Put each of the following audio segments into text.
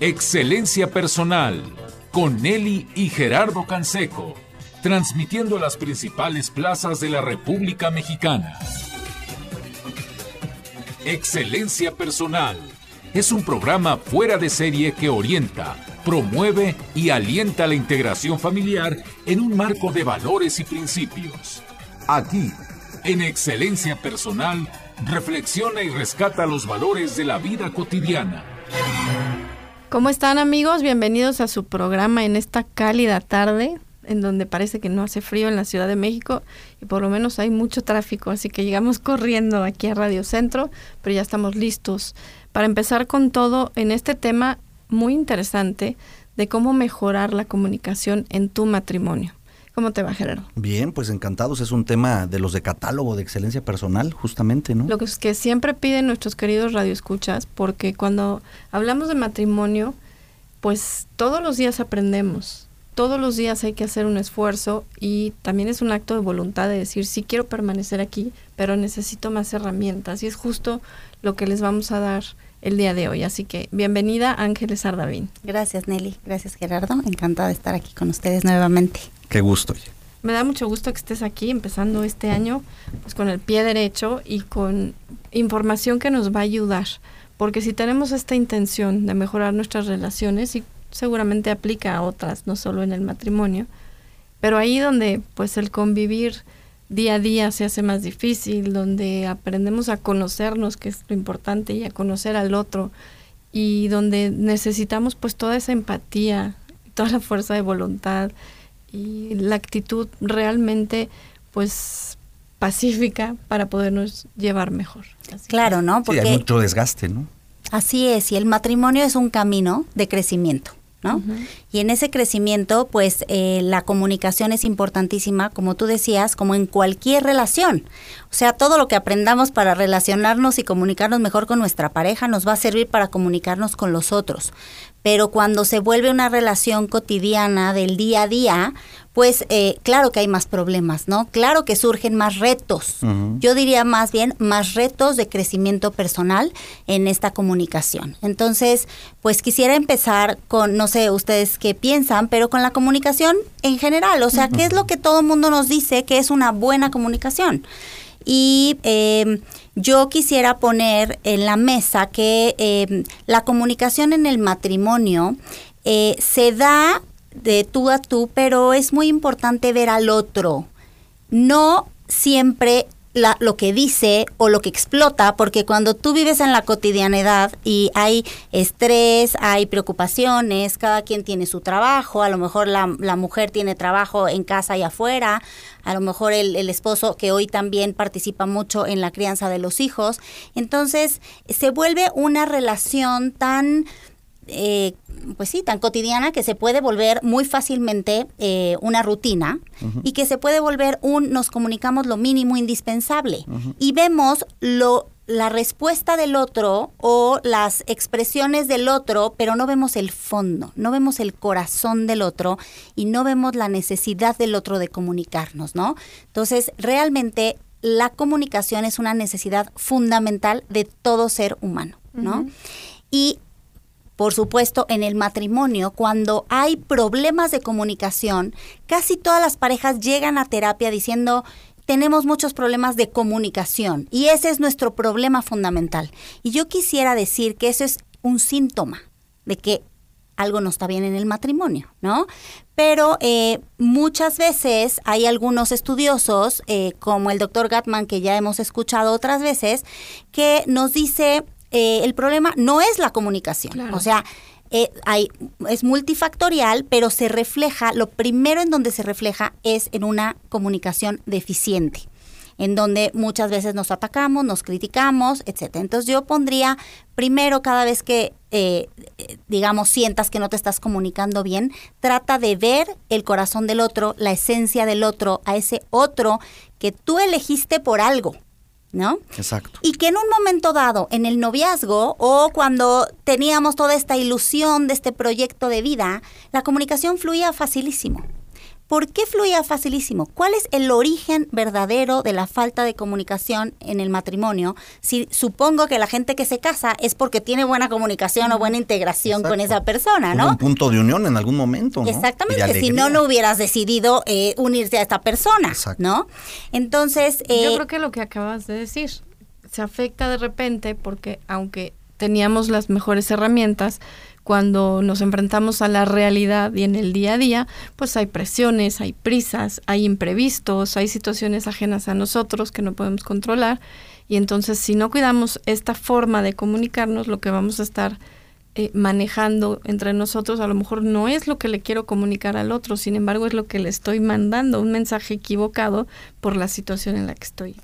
Excelencia Personal con Nelly y Gerardo Canseco, transmitiendo las principales plazas de la República Mexicana. Excelencia Personal es un programa fuera de serie que orienta, promueve y alienta la integración familiar en un marco de valores y principios. Aquí, en Excelencia Personal, reflexiona y rescata los valores de la vida cotidiana ¿Cómo están amigos? Bienvenidos a su programa en esta cálida tarde, en donde parece que no hace frío en la Ciudad de México y por lo menos hay mucho tráfico, así que llegamos corriendo aquí a Radio Centro, pero ya estamos listos para empezar con todo en este tema muy interesante de cómo mejorar la comunicación en tu matrimonio. ¿Cómo te va, Gerardo? Bien, pues encantados. Es un tema de los de catálogo de excelencia personal, justamente, ¿no? Lo que, es que siempre piden nuestros queridos radioescuchas, porque cuando hablamos de matrimonio, pues todos los días aprendemos. Todos los días hay que hacer un esfuerzo y también es un acto de voluntad de decir, sí quiero permanecer aquí, pero necesito más herramientas. Y es justo lo que les vamos a dar el día de hoy. Así que bienvenida Ángeles Ardavín. Gracias Nelly, gracias Gerardo. Encantada de estar aquí con ustedes nuevamente. Qué gusto. Me da mucho gusto que estés aquí empezando este año pues con el pie derecho y con información que nos va a ayudar, porque si tenemos esta intención de mejorar nuestras relaciones y seguramente aplica a otras, no solo en el matrimonio, pero ahí donde pues el convivir día a día se hace más difícil, donde aprendemos a conocernos, que es lo importante, y a conocer al otro, y donde necesitamos pues toda esa empatía, toda la fuerza de voluntad y la actitud realmente pues pacífica para podernos llevar mejor. claro, ¿no? Porque hay mucho desgaste, ¿no? Así es, y el matrimonio es un camino de crecimiento. ¿no? Y en ese crecimiento, pues eh, la comunicación es importantísima, como tú decías, como en cualquier relación. O sea, todo lo que aprendamos para relacionarnos y comunicarnos mejor con nuestra pareja nos va a servir para comunicarnos con los otros pero cuando se vuelve una relación cotidiana del día a día, pues eh, claro que hay más problemas, ¿no? Claro que surgen más retos. Yo diría más bien más retos de crecimiento personal en esta comunicación. Entonces, pues quisiera empezar con, no sé ustedes qué piensan, pero con la comunicación en general. O sea, ¿qué es lo que todo el mundo nos dice que es una buena comunicación? Y eh, yo quisiera poner en la mesa que em, la comunicación en el matrimonio eh, se da de tú a tú, pero es muy importante ver al otro. No siempre lo que dice o lo que explota, porque cuando tú vives en la cotidianidad y hay estrés, hay preocupaciones, cada quien tiene su trabajo, a lo mejor la, mujer tiene trabajo en casa y afuera, a lo mejor el, el, esposo que hoy también participa mucho en la crianza de los hijos, entonces se vuelve una relación tan eh, pues sí, tan cotidiana que se puede volver muy fácilmente eh, una rutina y que se puede volver un nos comunicamos lo mínimo indispensable y vemos lo la respuesta del otro o las expresiones del otro, pero no vemos el fondo, no vemos el corazón del otro y no vemos la necesidad del otro de comunicarnos, ¿no? Entonces, realmente la comunicación es una necesidad fundamental de todo ser humano, ¿no? Y por supuesto, en el matrimonio, cuando hay problemas de comunicación, casi todas las parejas llegan a terapia diciendo, tenemos muchos problemas de comunicación y ese es nuestro problema fundamental. Y yo quisiera decir que eso es un síntoma de que algo no está bien en el matrimonio, ¿no? Pero eh, muchas veces hay algunos estudiosos, eh, como el doctor Gatman, que ya hemos escuchado otras veces, que nos dice eh, el problema no es la comunicación. O sea, eh, hay, es multifactorial, pero se refleja, lo primero en donde se refleja es en una comunicación deficiente en donde muchas veces nos atacamos, nos criticamos, etcétera. Entonces yo pondría primero cada vez que eh, digamos sientas que no te estás comunicando bien, trata de ver el corazón del otro, la esencia del otro, a ese otro que tú elegiste por algo. ¿No? Exacto. Y que en un momento dado, en el noviazgo o cuando teníamos toda esta ilusión de este proyecto de vida, la comunicación fluía facilísimo. ¿Por qué fluía facilísimo? ¿Cuál es el origen verdadero de la falta de comunicación en el matrimonio? Si supongo que la gente que se casa es porque tiene buena comunicación o buena integración con esa persona, ¿no? un punto de unión en algún momento, ¿no? Exactamente, si no, no hubieras decidido eh, unirse a esta persona, ¿no? Entonces... Eh, Yo creo que lo que acabas de decir se afecta de repente porque aunque teníamos las mejores herramientas, cuando nos enfrentamos a la realidad y en el día a día, pues hay presiones, hay prisas, hay imprevistos, hay situaciones ajenas a nosotros que no podemos controlar. Y entonces si no cuidamos esta forma de comunicarnos, lo que vamos a estar eh, manejando entre nosotros a lo mejor no es lo que le quiero comunicar al otro, sin embargo es lo que le estoy mandando, un mensaje equivocado por la situación en la que estoy.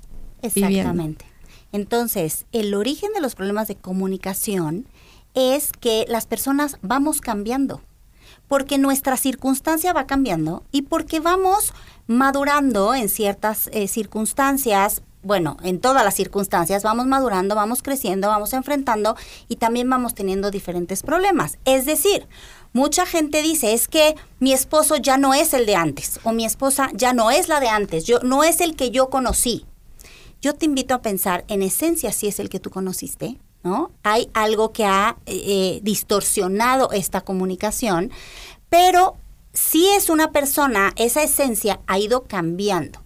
Exactamente. Entonces, el origen de los problemas de comunicación es que las personas vamos cambiando, porque nuestra circunstancia va cambiando y porque vamos madurando en ciertas eh, circunstancias, bueno, en todas las circunstancias vamos madurando, vamos creciendo, vamos enfrentando y también vamos teniendo diferentes problemas. Es decir, mucha gente dice, es que mi esposo ya no es el de antes o mi esposa ya no es la de antes, yo no es el que yo conocí. Yo te invito a pensar, en esencia, si es el que tú conociste, ¿no? Hay algo que ha eh, eh, distorsionado esta comunicación, pero si es una persona, esa esencia ha ido cambiando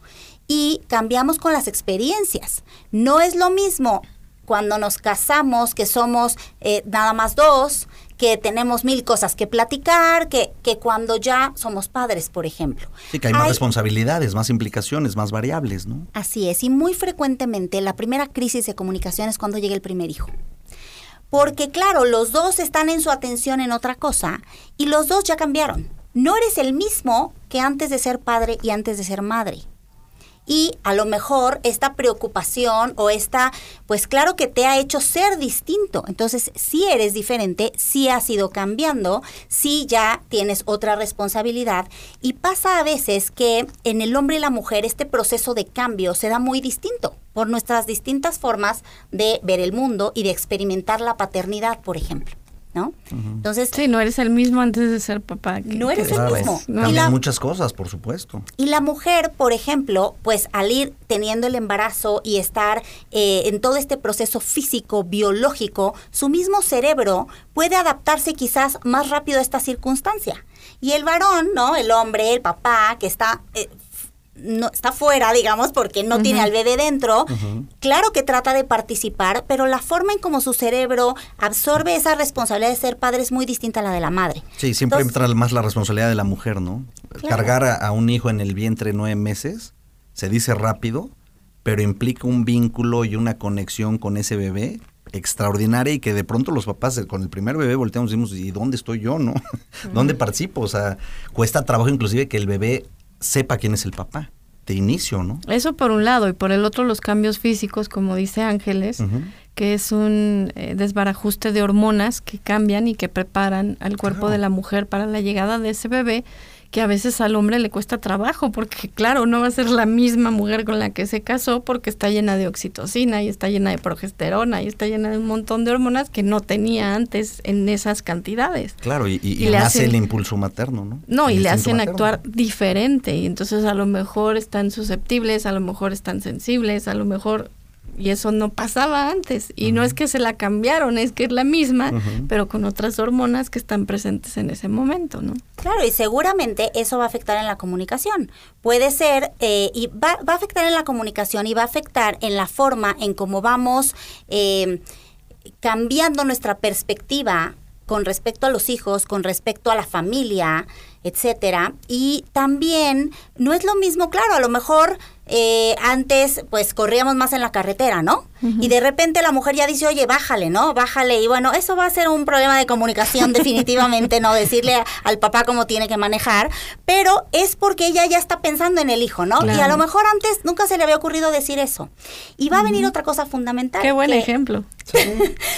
y cambiamos con las experiencias. No es lo mismo cuando nos casamos, que somos eh, nada más dos, que tenemos mil cosas que platicar, que, que cuando ya somos padres, por ejemplo. Sí, que hay más responsabilidades, más implicaciones, más variables, ¿no? Así es, y muy frecuentemente la primera crisis de comunicación es cuando llega el primer hijo. Porque claro, los dos están en su atención en otra cosa y los dos ya cambiaron. No eres el mismo que antes de ser padre y antes de ser madre y a lo mejor esta preocupación o esta, pues claro que te ha hecho ser distinto. Entonces, si eres diferente, si has ido cambiando, si ya tienes otra responsabilidad y pasa a veces que en el hombre y la mujer este proceso de cambio se da muy distinto por nuestras distintas formas de ver el mundo y de experimentar la paternidad, por ejemplo. ¿No? Entonces, sí, no eres el mismo antes de ser papá. no eres el mismo. Cambian muchas cosas, por supuesto. Y la mujer, por ejemplo, pues al ir teniendo el embarazo y estar eh, en todo este proceso físico, biológico, su mismo cerebro puede adaptarse quizás más rápido a esta circunstancia. Y el varón, ¿no? El hombre, el papá, que está eh, no está fuera, digamos, porque no tiene al bebé dentro, claro que trata de participar, pero la forma en cómo su cerebro absorbe esa responsabilidad de ser padre es muy distinta a la de la madre. Sí, siempre entra más la responsabilidad de la mujer, ¿no? Cargar a, un hijo en el vientre nueve meses, se dice rápido, pero implica un vínculo y una conexión con ese bebé extraordinaria y que de pronto los papás con el primer bebé volteamos y decimos, ¿y dónde estoy yo, no? ¿Dónde participo? O sea, cuesta trabajo inclusive que el bebé sepa quién es el papá de inicio, ¿no? Eso por un lado y por el otro los cambios físicos, como dice Ángeles, que es un eh, desbarajuste de hormonas que cambian y que preparan al cuerpo de la mujer para la llegada de ese bebé que a veces al hombre le cuesta trabajo, porque claro, no va a ser la misma mujer con la que se casó porque está llena de oxitocina y está llena de progesterona y está llena de un montón de hormonas que no tenía antes en esas cantidades. Claro, y, le hace el impulso materno, ¿no? No, y le hacen actuar diferente y entonces a lo mejor están susceptibles, a lo mejor están sensibles, a lo mejor y eso no pasaba antes. Y no es que se la cambiaron, es que es la misma, pero con otras hormonas que están presentes en ese momento, ¿no? Claro, y seguramente eso va a afectar en la comunicación. Puede ser, eh, y va, va, a afectar en la comunicación y va a afectar en la forma en cómo vamos eh, cambiando nuestra perspectiva con respecto a los hijos, con respecto a la familia, etcétera. Y también no es lo mismo, claro, a lo mejor eh, antes pues corríamos más en la carretera, ¿no? Y de repente la mujer ya dice, oye, bájale, ¿no? Bájale. Y bueno, eso va a ser un problema de comunicación definitivamente, ¿no? Decirle al papá cómo tiene que manejar, pero es porque ella ya está pensando en el hijo, ¿no? Y a lo mejor antes nunca se le había ocurrido decir eso. Y va a venir otra cosa fundamental. Qué buen ejemplo. Sí,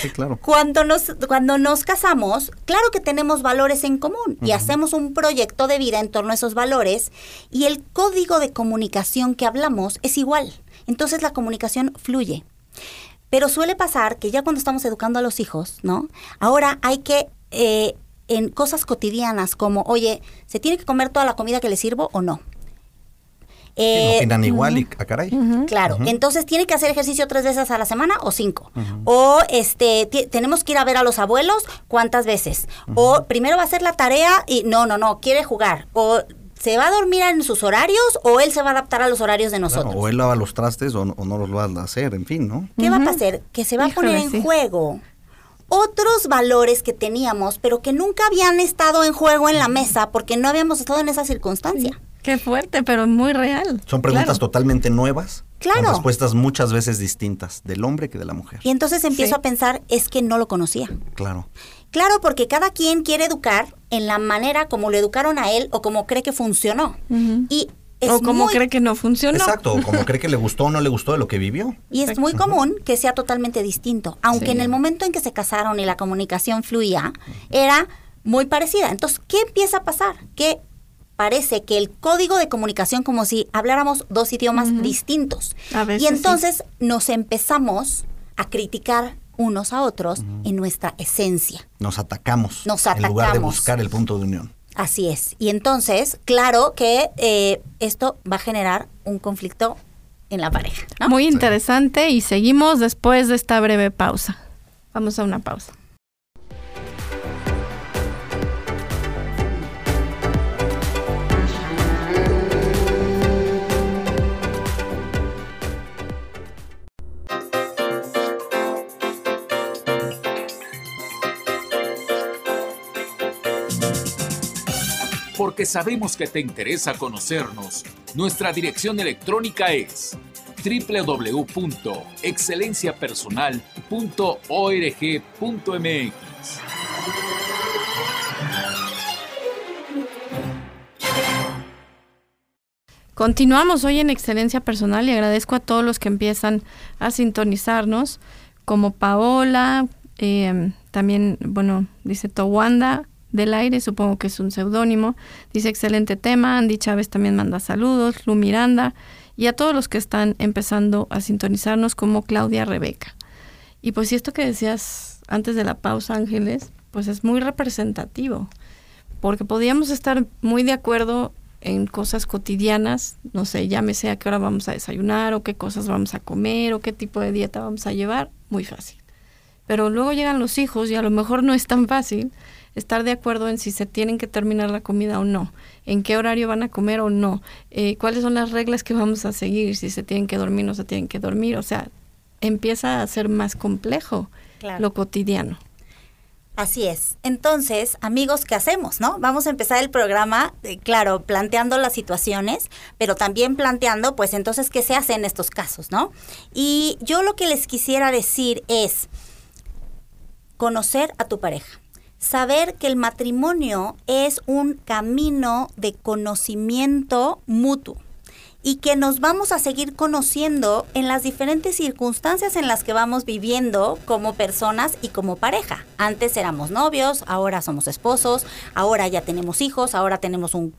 claro. Cuando nos, cuando nos casamos, claro que tenemos valores en común y hacemos un proyecto de vida en torno a esos valores y el código de comunicación que hablamos es igual. Entonces la comunicación fluye. Pero suele pasar que ya cuando estamos educando a los hijos, ¿no? Ahora hay que eh, en cosas cotidianas como, oye, ¿se tiene que comer toda la comida que le sirvo o no? Eh, opinan igual y a ah, caray. Claro, entonces tiene que hacer ejercicio tres veces a la semana o cinco. O este tenemos que ir a ver a los abuelos cuántas veces. O primero va a hacer la tarea y no, no, no, quiere jugar. O se va a dormir en sus horarios o él se va a adaptar a los horarios de nosotros. o él lava los trastes o, no los va a hacer, en fin, ¿no? ¿Qué va a pasar? Que se va a poner en juego otros valores que teníamos, pero que nunca habían estado en juego en la mesa porque no habíamos estado en esa circunstancia. Qué fuerte, pero muy real. Son preguntas totalmente nuevas. Claro. Con respuestas muchas veces distintas del hombre que de la mujer. Y entonces empiezo a pensar, es que no lo conocía. Claro. Claro, porque cada quien quiere educar en la manera como lo educaron a él o como cree que funcionó. Y o como cree que no funcionó. Exacto, o como cree que le gustó o no le gustó de lo que vivió. Y es muy común que sea totalmente distinto, aunque en el momento en que se casaron y la comunicación fluía, era muy parecida. Entonces, ¿qué empieza a pasar? Que parece que el código de comunicación como si habláramos dos idiomas distintos. y entonces nos empezamos a criticar unos a otros en nuestra esencia. Nos atacamos. Nos atacamos. En lugar de buscar el punto de unión. Así es. Y entonces, claro que eh, esto va a generar un conflicto en la pareja. Muy interesante y seguimos después de esta breve pausa. Vamos a una pausa. Sabemos que te interesa conocernos. Nuestra dirección electrónica es www.excelenciapersonal.org.mx. Continuamos hoy en Excelencia Personal y agradezco a todos los que empiezan a sintonizarnos, como Paola, eh, también, bueno, dice Towanda, del aire, supongo que es un seudónimo. Dice excelente tema, Andy Chávez también manda saludos, Lu Miranda y a todos los que están empezando a sintonizarnos como Claudia Rebeca. Y pues si esto que decías antes de la pausa, Ángeles, pues es muy representativo, porque podíamos estar muy de acuerdo en cosas cotidianas, no sé, llámese a qué hora vamos a desayunar o qué cosas vamos a comer o qué tipo de dieta vamos a llevar, muy fácil. Pero luego llegan los hijos y a lo mejor no es tan fácil estar de acuerdo en si se tienen que terminar la comida o no, en qué horario van a comer o no, eh, cuáles son las reglas que vamos a seguir, si se tienen que dormir o no se tienen que dormir, o sea, empieza a ser más complejo lo cotidiano. Así es. Entonces, amigos, ¿qué hacemos, no? Vamos a empezar el programa, eh, claro, planteando las situaciones, pero también planteando, pues entonces, ¿qué se hace en estos casos, no? Y yo lo que les quisiera decir es conocer a tu pareja saber que el matrimonio es un camino de conocimiento mutuo y que nos vamos a seguir conociendo en las diferentes circunstancias en las que vamos viviendo como personas y como pareja. Antes éramos novios, ahora somos esposos, ahora ya tenemos hijos, ahora tenemos un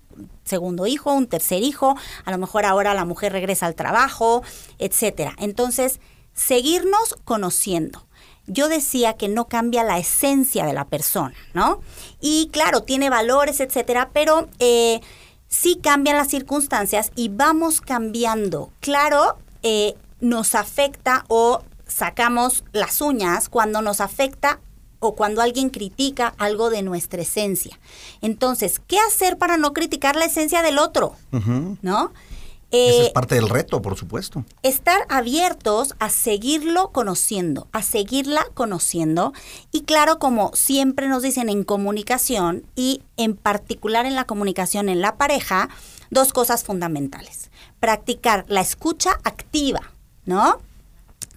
segundo hijo, un tercer hijo, a lo mejor ahora la mujer regresa al trabajo, etcétera. Entonces, seguirnos conociendo yo decía que no cambia la esencia de la persona, ¿no? Y claro, tiene valores, etcétera, pero eh, sí cambian las circunstancias y vamos cambiando. Claro, eh, nos afecta o sacamos las uñas cuando nos afecta o cuando alguien critica algo de nuestra esencia. Entonces, ¿qué hacer para no criticar la esencia del otro? ¿No? Ese es eh, parte del reto, por supuesto. Estar abiertos a seguirlo conociendo, a seguirla conociendo. Y claro, como siempre nos dicen en comunicación y en particular en la comunicación en la pareja, dos cosas fundamentales. Practicar la escucha activa, ¿no?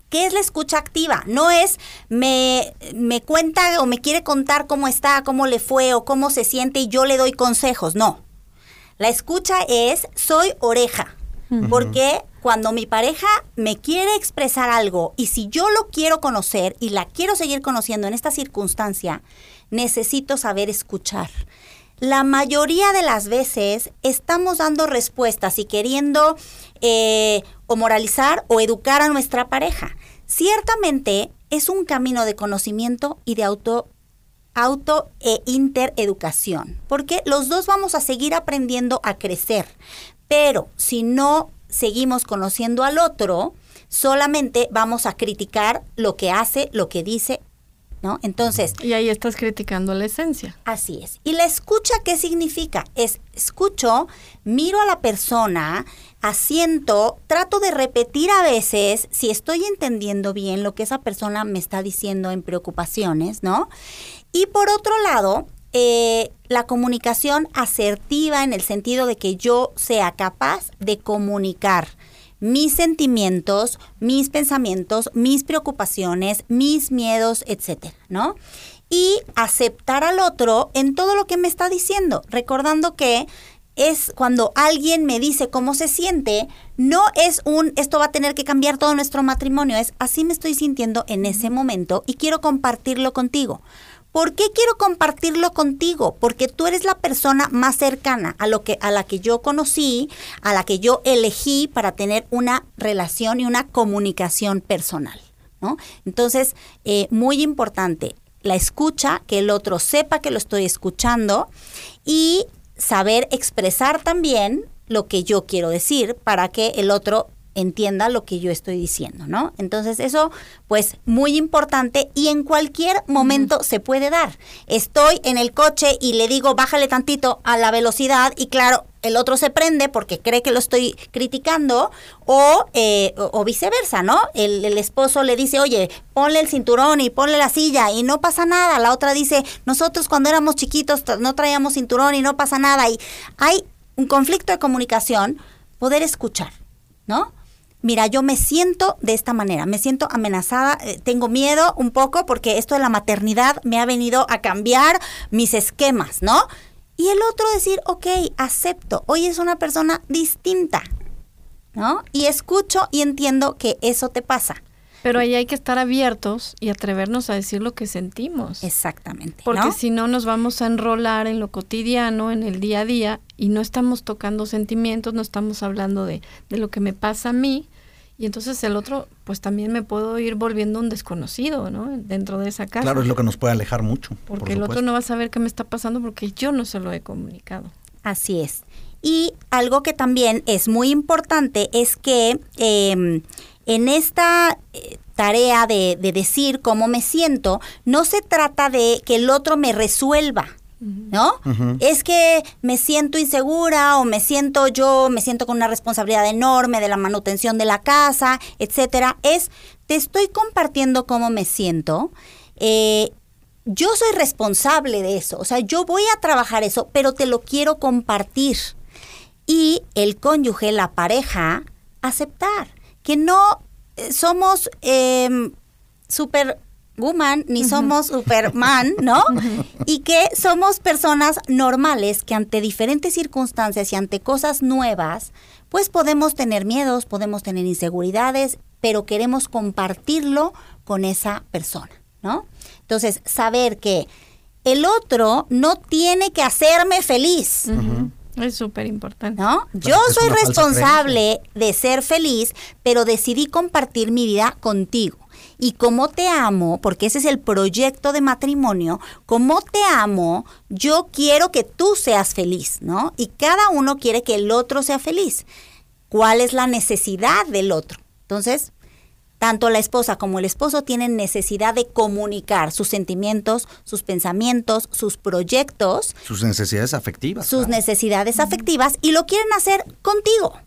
¿Qué es la escucha activa? No es me, me cuenta o me quiere contar cómo está, cómo le fue o cómo se siente y yo le doy consejos. No. La escucha es soy oreja, porque cuando mi pareja me quiere expresar algo y si yo lo quiero conocer y la quiero seguir conociendo en esta circunstancia, necesito saber escuchar. La mayoría de las veces estamos dando respuestas y queriendo eh, o moralizar o educar a nuestra pareja. Ciertamente es un camino de conocimiento y de auto auto e intereducación, porque los dos vamos a seguir aprendiendo a crecer, pero si no seguimos conociendo al otro, solamente vamos a criticar lo que hace, lo que dice, ¿no? Entonces... Y ahí estás criticando la esencia. Así es. ¿Y la escucha qué significa? Es escucho, miro a la persona, asiento, trato de repetir a veces si estoy entendiendo bien lo que esa persona me está diciendo en preocupaciones, ¿no? Y por otro lado, eh, la comunicación asertiva en el sentido de que yo sea capaz de comunicar mis sentimientos, mis pensamientos, mis preocupaciones, mis miedos, etcétera, ¿no? Y aceptar al otro en todo lo que me está diciendo, recordando que es cuando alguien me dice cómo se siente, no es un esto va a tener que cambiar todo nuestro matrimonio, es así me estoy sintiendo en ese momento y quiero compartirlo contigo. ¿Por qué quiero compartirlo contigo? Porque tú eres la persona más cercana a lo que a la que yo conocí, a la que yo elegí para tener una relación y una comunicación personal, ¿no? Entonces, eh, muy importante la escucha, que el otro sepa que lo estoy escuchando y saber expresar también lo que yo quiero decir para que el otro entienda lo que yo estoy diciendo, ¿no? Entonces eso, pues, muy importante y en cualquier momento se puede dar. Estoy en el coche y le digo, bájale tantito a la velocidad y claro, el otro se prende porque cree que lo estoy criticando o, eh, o, viceversa, ¿no? El, el, esposo le dice, oye, ponle el cinturón y ponle la silla y no pasa nada. La otra dice, nosotros cuando éramos chiquitos no traíamos cinturón y no pasa nada. Y hay un conflicto de comunicación, poder escuchar, ¿no? Mira, yo me siento de esta manera, me siento amenazada, eh, tengo miedo un poco porque esto de la maternidad me ha venido a cambiar mis esquemas, ¿no? Y el otro decir, ok, acepto, hoy es una persona distinta, ¿no? Y escucho y entiendo que eso te pasa. Pero ahí hay que estar abiertos y atrevernos a decir lo que sentimos. Exactamente. Porque si no nos vamos a enrolar en lo cotidiano, en el día a día, y no estamos tocando sentimientos, no estamos hablando de, de lo que me pasa a mí, y entonces el otro, pues también me puedo ir volviendo un desconocido, ¿no? Dentro de esa casa. Claro, es lo que nos puede alejar mucho. Porque el otro no va a saber qué me está pasando porque yo no se lo he comunicado. Así es. Y algo que también es muy importante es que em, en esta eh, tarea de, de decir cómo me siento, no se trata de que el otro me resuelva, ¿no? Es que me siento insegura o me siento yo, me siento con una responsabilidad enorme de la manutención de la casa, etcétera. Es, te estoy compartiendo cómo me siento. Eh, yo soy responsable de eso, o sea, yo voy a trabajar eso, pero te lo quiero compartir. Y el cónyuge, la pareja, aceptar que no eh, somos eh, súper woman ni somos Superman, ¿no? Y que somos personas normales que ante diferentes circunstancias y ante cosas nuevas, pues podemos tener miedos, podemos tener inseguridades, pero queremos compartirlo con esa persona, ¿no? Entonces, saber que el otro no tiene que hacerme feliz. Es súper importante. ¿No? Yo soy responsable de ser feliz, pero decidí compartir mi vida contigo y como te amo, porque ese es el proyecto de matrimonio, como te amo, yo quiero que tú seas feliz, ¿no? Y cada uno quiere que el otro sea feliz. ¿Cuál es la necesidad del otro? Entonces, tanto la esposa como el esposo tienen necesidad de comunicar sus sentimientos, sus pensamientos, sus proyectos. Sus necesidades afectivas. Sus necesidades afectivas y lo quieren hacer contigo.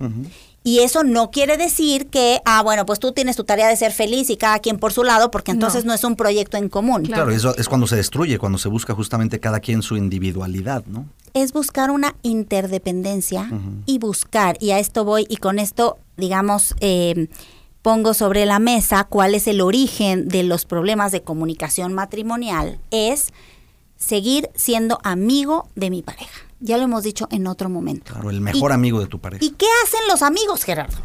Y eso no quiere decir que, ah, bueno, pues tú tienes tu tarea de ser feliz y cada quien por su lado, porque entonces no, es un proyecto en común. Claro, eso es cuando se destruye, cuando se busca justamente cada quien su individualidad, ¿no? Es buscar una interdependencia y buscar, y a esto voy, y con esto, digamos, eh, pongo sobre la mesa cuál es el origen de los problemas de comunicación matrimonial, es seguir siendo amigo de mi pareja. Ya lo hemos dicho en otro momento. Claro, el mejor amigo de tu pareja. ¿Y qué hacen los amigos, Gerardo?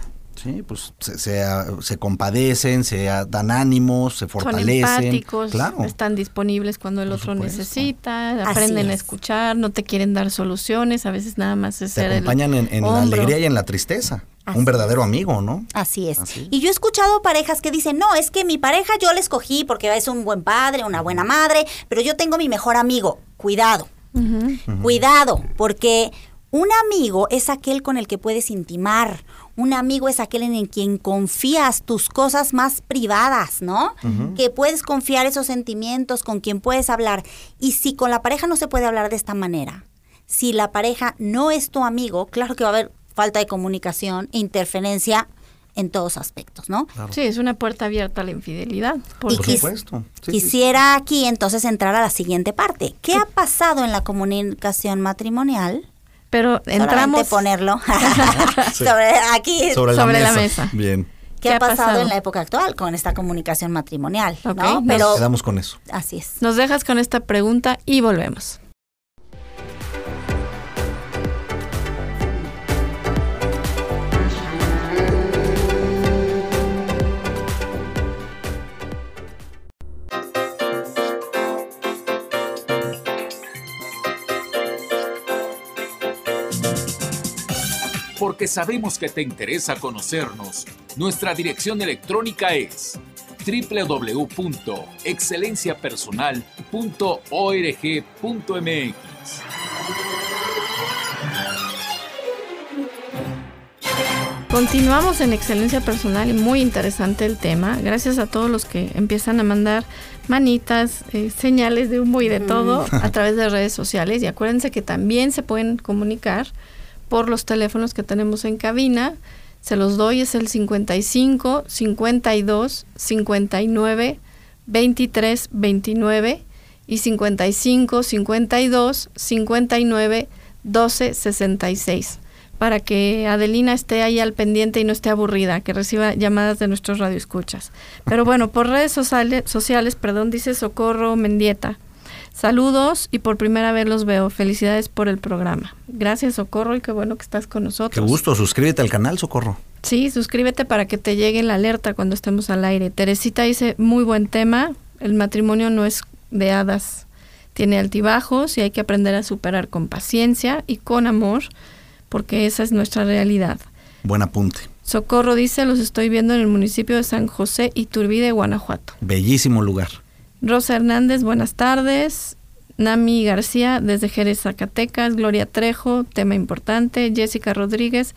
Sí, pues se, se, compadecen, se dan ánimos, se fortalecen. Son empáticos, claro. están disponibles cuando el otro necesita, aprenden a escuchar, no te quieren dar soluciones, a veces nada más es Se acompañan en, la alegría y en la tristeza. un verdadero amigo, ¿no? Así es. Y yo he escuchado parejas que dicen, no, es que mi pareja yo la escogí porque es un buen padre, una buena madre, pero yo tengo mi mejor amigo. Cuidado, cuidado, porque un amigo es aquel con el que puedes intimar. Un amigo es aquel en quien confías tus cosas más privadas, ¿no? Que puedes confiar esos sentimientos, con quien puedes hablar. Y si con la pareja no se puede hablar de esta manera, si la pareja no es tu amigo, claro que va a haber falta de comunicación, interferencia en todos aspectos, ¿no? Sí, es una puerta abierta a la infidelidad. Por, supuesto. quisiera aquí entonces entrar a la siguiente parte. ¿Qué ha pasado en la comunicación matrimonial? Pero entramos ponerlo sobre aquí sobre, la, mesa. Bien. ¿Qué, ha pasado, en la época actual con esta comunicación matrimonial? ¿no? Pero quedamos con eso. Así es. Nos dejas con esta pregunta y volvemos. Porque sabemos que te interesa conocernos. Nuestra dirección electrónica es www.excelenciapersonal.org.mx. Continuamos en Excelencia Personal y muy interesante el tema. Gracias a todos los que empiezan a mandar manitas, eh, señales de humo y de todo mm. a través de redes sociales. Y acuérdense que también se pueden comunicar por los teléfonos que tenemos en cabina. Se los doy, es el 55 52 59 23 29 y 55 52 59 12 66 para que Adelina esté ahí al pendiente y no esté aburrida, que reciba llamadas de nuestros radioescuchas. Pero bueno, por redes sociales, sociales perdón, dice Socorro Mendieta. Saludos y por primera vez los veo. Felicidades por el programa. Gracias, Socorro, y qué bueno que estás con nosotros. Qué gusto. Suscríbete al canal, Socorro. Sí, suscríbete para que te llegue la alerta cuando estemos al aire. Teresita dice, muy buen tema. El matrimonio no es de hadas. Tiene altibajos y hay que aprender a superar con paciencia y con amor, porque esa es nuestra realidad. Buen apunte. Socorro dice, los estoy viendo en el municipio de San José, Iturbide, Guanajuato. Bellísimo lugar. Rosa Hernández, buenas tardes. Nami García, desde Jerez, Zacatecas. Gloria Trejo, tema importante. Jessica Rodríguez,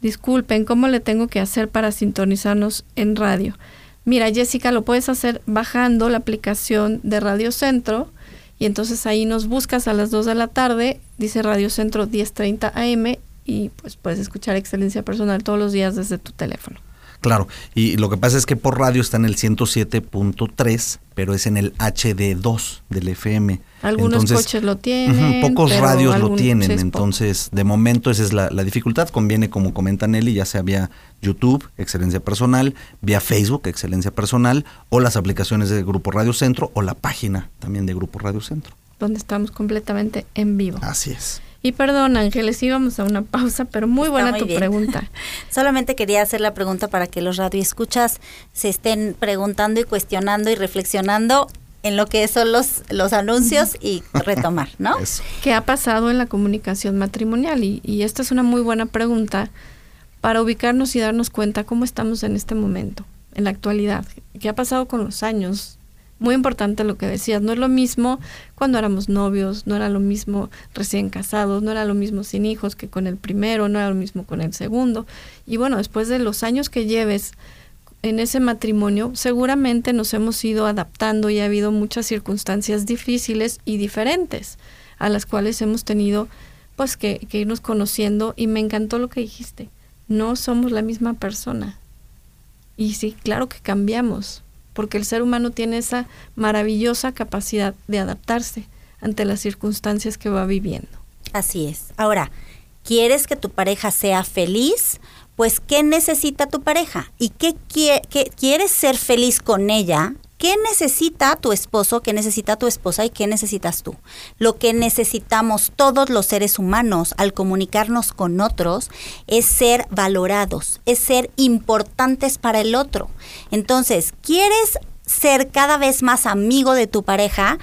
disculpen, ¿cómo le tengo que hacer para sintonizarnos en radio? Mira, Jessica, lo puedes hacer bajando la aplicación de Radio Centro y entonces ahí nos buscas a las 2 de la tarde, dice Radio Centro 1030 AM y pues puedes escuchar Excelencia Personal todos los días desde tu teléfono. Claro, y lo que pasa es que por radio está en el 107.3, pero es en el HD2 del FM. Algunos coches lo tienen. pocos radios lo tienen, entonces de momento esa es la, dificultad. Conviene, como comenta Nelly, ya sea vía YouTube, Excelencia Personal, vía Facebook, Excelencia Personal, o las aplicaciones de Grupo Radio Centro, o la página también de Grupo Radio Centro. Donde estamos completamente en vivo. Así es. Y perdón, Ángeles, íbamos a una pausa, pero muy buena tu pregunta. Solamente quería hacer la pregunta para que los radioescuchas se estén preguntando y cuestionando y reflexionando en lo que son los, los anuncios y retomar, ¿no? ¿Qué ha pasado en la comunicación matrimonial? Y, y esta es una muy buena pregunta para ubicarnos y darnos cuenta cómo estamos en este momento, en la actualidad. ¿Qué ha pasado con los años? Muy importante lo que decías, no es lo mismo cuando éramos novios, no era lo mismo recién casados, no era lo mismo sin hijos que con el primero, no era lo mismo con el segundo. Y bueno, después de los años que lleves en ese matrimonio, seguramente nos hemos ido adaptando y ha habido muchas circunstancias difíciles y diferentes a las cuales hemos tenido pues que, que irnos conociendo y me encantó lo que dijiste, no somos la misma persona. Y sí, claro que cambiamos, porque el ser humano tiene esa maravillosa capacidad de adaptarse ante las circunstancias que va viviendo. Así es. Ahora, ¿quieres que tu pareja sea feliz? Pues, ¿qué necesita tu pareja? ¿Y qué, quieres ser feliz con ella? ¿Qué necesita tu esposo? ¿Qué necesita tu esposa? ¿Y qué necesitas tú? Lo que necesitamos todos los seres humanos al comunicarnos con otros es ser valorados, es ser importantes para el otro. Entonces, ¿quieres ser cada vez más amigo de tu pareja?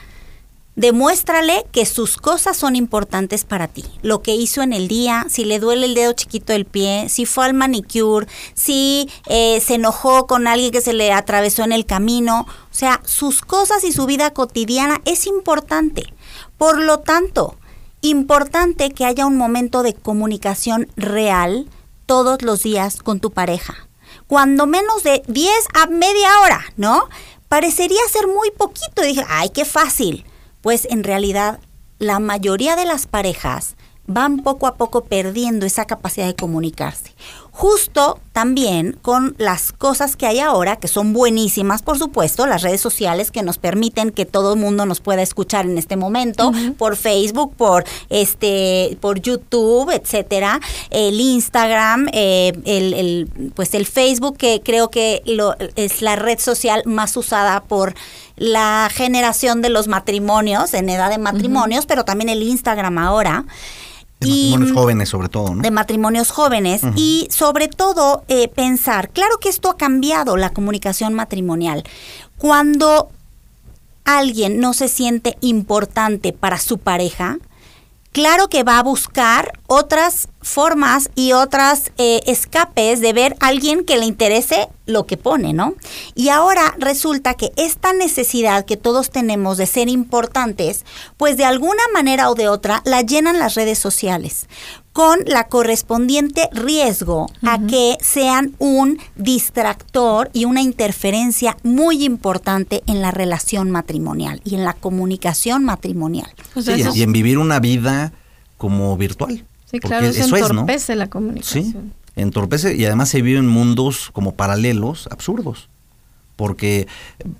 Demuéstrale que sus cosas son importantes para ti. Lo que hizo en el día, si le duele el dedo chiquito del pie, si fue al manicure, si eh, se enojó con alguien que se le atravesó en el camino. O sea, sus cosas y su vida cotidiana es importante. Por lo tanto, importante que haya un momento de comunicación real todos los días con tu pareja. Cuando menos de 10 a media hora, ¿no? Parecería ser muy poquito. Y dije, ay, qué fácil pues en realidad la mayoría de las parejas van poco a poco perdiendo esa capacidad de comunicarse. Justo también con las cosas que hay ahora, que son buenísimas, por supuesto, las redes sociales que nos permiten que todo el mundo nos pueda escuchar en este momento, por Facebook, por este, por YouTube, etcétera, el Instagram, eh, el, pues el Facebook, que creo que lo, es la red social más usada por la generación de los matrimonios, en edad de matrimonios, pero también el Instagram ahora. De matrimonios jóvenes sobre todo, ¿no? De matrimonios jóvenes y sobre todo eh, pensar, claro que esto ha cambiado la comunicación matrimonial. Cuando alguien no se siente importante para su pareja, claro que va a buscar otras formas y otras eh, escapes de ver a alguien que le interese lo que pone, ¿no? Y ahora resulta que esta necesidad que todos tenemos de ser importantes, pues de alguna manera o de otra la llenan las redes sociales con la correspondiente riesgo a que sean un distractor y una interferencia muy importante en la relación matrimonial y en la comunicación matrimonial. y en vivir una vida como virtual. Sí, claro, eso, entorpece la comunicación. Sí, entorpece y además se viven mundos como paralelos absurdos. Porque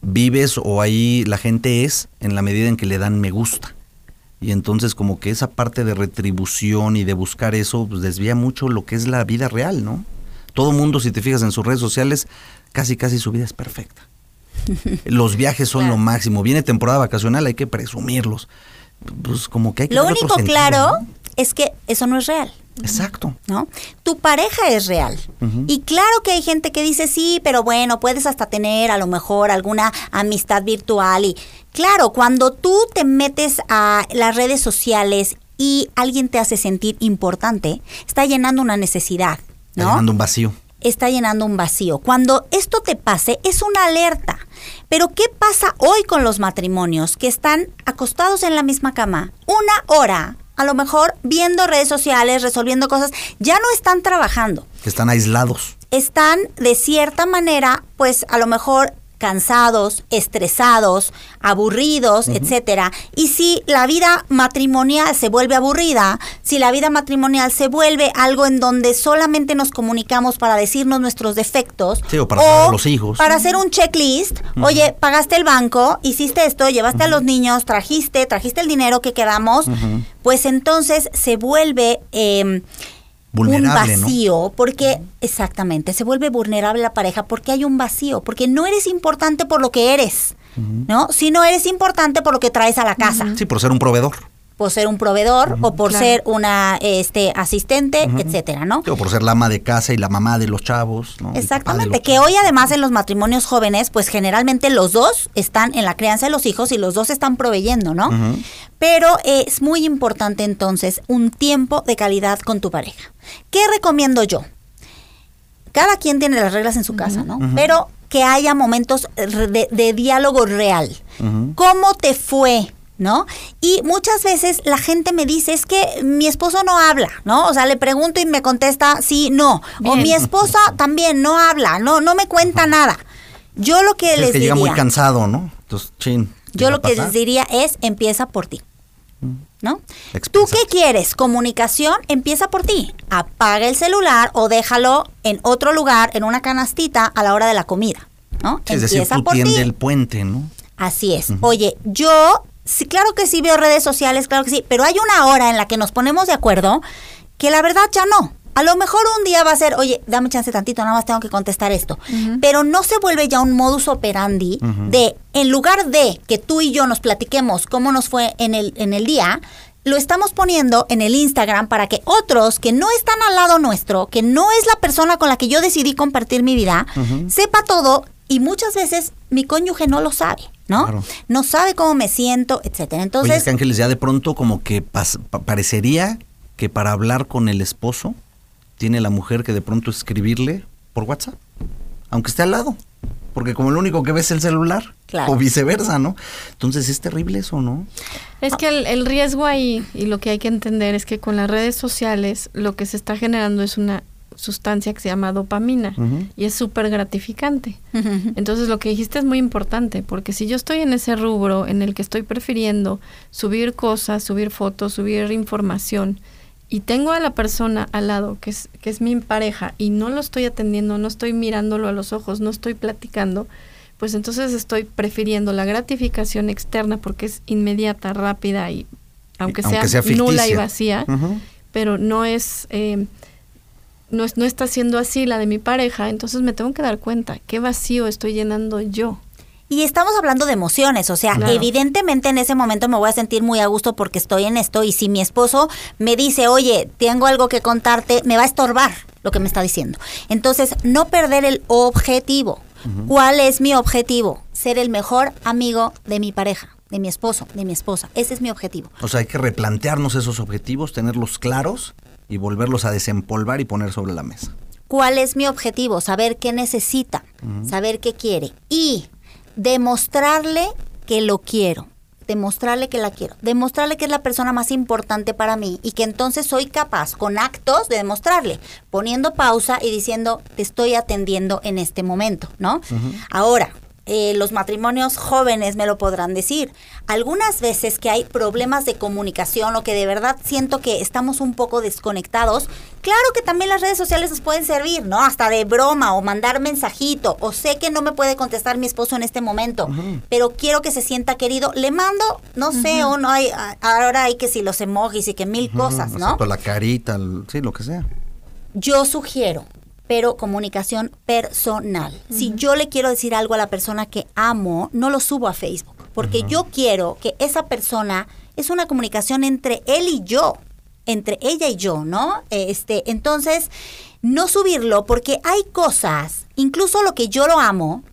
vives o ahí la gente es en la medida en que le dan me gusta. Y entonces como que esa parte de retribución y de buscar eso pues, desvía mucho lo que es la vida real, ¿no? Todo mundo, si te fijas en sus redes sociales, casi casi su vida es perfecta. Los viajes son lo máximo. Viene temporada vacacional, hay que presumirlos. Pues como que hay que Lo único claro es que eso no es real. Exacto. ¿No? Tu pareja es real. Y claro que hay gente que dice, sí, pero bueno, puedes hasta tener a lo mejor alguna amistad virtual. Y claro, cuando tú te metes a las redes sociales y alguien te hace sentir importante, está llenando una necesidad. ¿no? Está llenando un vacío. Está llenando un vacío. Cuando esto te pase, es una alerta. Pero ¿qué pasa hoy con los matrimonios que están acostados en la misma cama una hora a lo mejor viendo redes sociales, resolviendo cosas, ya no están trabajando. Están aislados. Están de cierta manera, pues a lo mejor cansados, estresados, aburridos, etcétera. Y si la vida matrimonial se vuelve aburrida, si la vida matrimonial se vuelve algo en donde solamente nos comunicamos para decirnos nuestros defectos, o para los hijos, para hacer un checklist, oye, pagaste el banco, hiciste esto, llevaste a los niños, trajiste, trajiste el dinero que quedamos, pues entonces se vuelve eh, un vacío, porque exactamente, se vuelve vulnerable la pareja porque hay un vacío, porque no eres importante por lo que eres, ¿no? Si no eres importante por lo que traes a la casa. Sí, por ser un proveedor por ser un proveedor o por ser una este asistente, etcétera, ¿no? O por ser la ama de casa y la mamá de los chavos, ¿no? Exactamente, que hoy además en los matrimonios jóvenes, pues generalmente los dos están en la crianza de los hijos y los dos están proveyendo, ¿no? Pero es muy importante entonces un tiempo de calidad con tu pareja. ¿Qué recomiendo yo? Cada quien tiene las reglas en su casa, ¿no? Pero que haya momentos de, de diálogo real. ¿Cómo te fue? ¿No? Y muchas veces la gente me dice, es que mi esposo no habla, ¿no? O sea, le pregunto y me contesta sí, no. O mi esposa también no habla, no, no me cuenta nada. Yo lo que les que diría... llega muy cansado, ¿no? Entonces, chin. Yo lo que les diría es, empieza por ti. Mm. ¿No? ¿Tú qué quieres? Comunicación, empieza por ti. Apaga el celular o déjalo en otro lugar, en una canastita, a la hora de la comida. ¿no? es decir, tú por el puente, ¿no? Así es. Oye, yo sí, claro que sí veo redes sociales, claro que sí, pero hay una hora en la que nos ponemos de acuerdo que la verdad ya no. A lo mejor un día va a ser, oye, dame chance tantito, nada más tengo que contestar esto. Pero no se vuelve ya un modus operandi de, en lugar de que tú y yo nos platiquemos cómo nos fue en el, en el día, lo estamos poniendo en el Instagram para que otros que no están al lado nuestro, que no es la persona con la que yo decidí compartir mi vida, sepa todo y muchas veces mi cónyuge no lo sabe. ¿No? Claro. No sabe cómo me siento, etcétera. Oye, Entonces, es que Ángeles, ya de pronto como que pas- pa- parecería que para hablar con el esposo tiene la mujer que de pronto escribirle por WhatsApp, aunque esté al lado. Porque como lo único que ve es el celular. Claro. O viceversa, ¿no? Entonces es terrible eso, ¿no? Es que el, el riesgo ahí y lo que hay que entender es que con las redes sociales lo que se está generando es una sustancia que se llama dopamina y es súper gratificante. Entonces lo que dijiste es muy importante porque si yo estoy en ese rubro en el que estoy prefiriendo subir cosas, subir fotos, subir información y tengo a la persona al lado que es, que es mi pareja y no lo estoy atendiendo, no estoy mirándolo a los ojos, no estoy platicando, pues entonces estoy prefiriendo la gratificación externa porque es inmediata, rápida y aunque, Aunque sea, sea nula y vacía, pero no es, eh, no es, no está siendo así la de mi pareja, entonces me tengo que dar cuenta qué vacío estoy llenando yo. Y estamos hablando de emociones, o sea, Claro. evidentemente en ese momento me voy a sentir muy a gusto porque estoy en esto y si mi esposo me dice, oye, tengo algo que contarte, me va a estorbar lo que me está diciendo. Entonces, no perder el objetivo. ¿Cuál es mi objetivo? Ser el mejor amigo de mi pareja, de mi esposo, de mi esposa. Ese es mi objetivo. O sea, hay que replantearnos esos objetivos, tenerlos claros y volverlos a desempolvar y poner sobre la mesa. cuál es mi objetivo, saber qué necesita, saber qué quiere y demostrarle que lo quiero, demostrarle que la quiero, demostrarle que es la persona más importante para mí y que entonces soy capaz con actos de demostrarle, poniendo pausa y diciendo te estoy atendiendo en este momento, ¿no? Ahora, eh, los matrimonios jóvenes me lo podrán decir. Algunas veces que hay problemas de comunicación o que de verdad siento que estamos un poco desconectados, claro que también las redes sociales nos pueden servir, ¿no? Hasta de broma o mandar mensajito o sé que no me puede contestar mi esposo en este momento, pero quiero que se sienta querido, le mando, no sé, o no hay, ahora hay que si los emojis y que mil cosas, ¿no? La carita, el- sí, lo que sea. Yo sugiero, pero comunicación personal. Si yo le quiero decir algo a la persona que amo, no lo subo a Facebook, porque yo quiero que esa persona es una comunicación entre él y yo, entre ella y yo, ¿no? Este, entonces, no subirlo porque hay cosas, incluso lo que yo lo amo,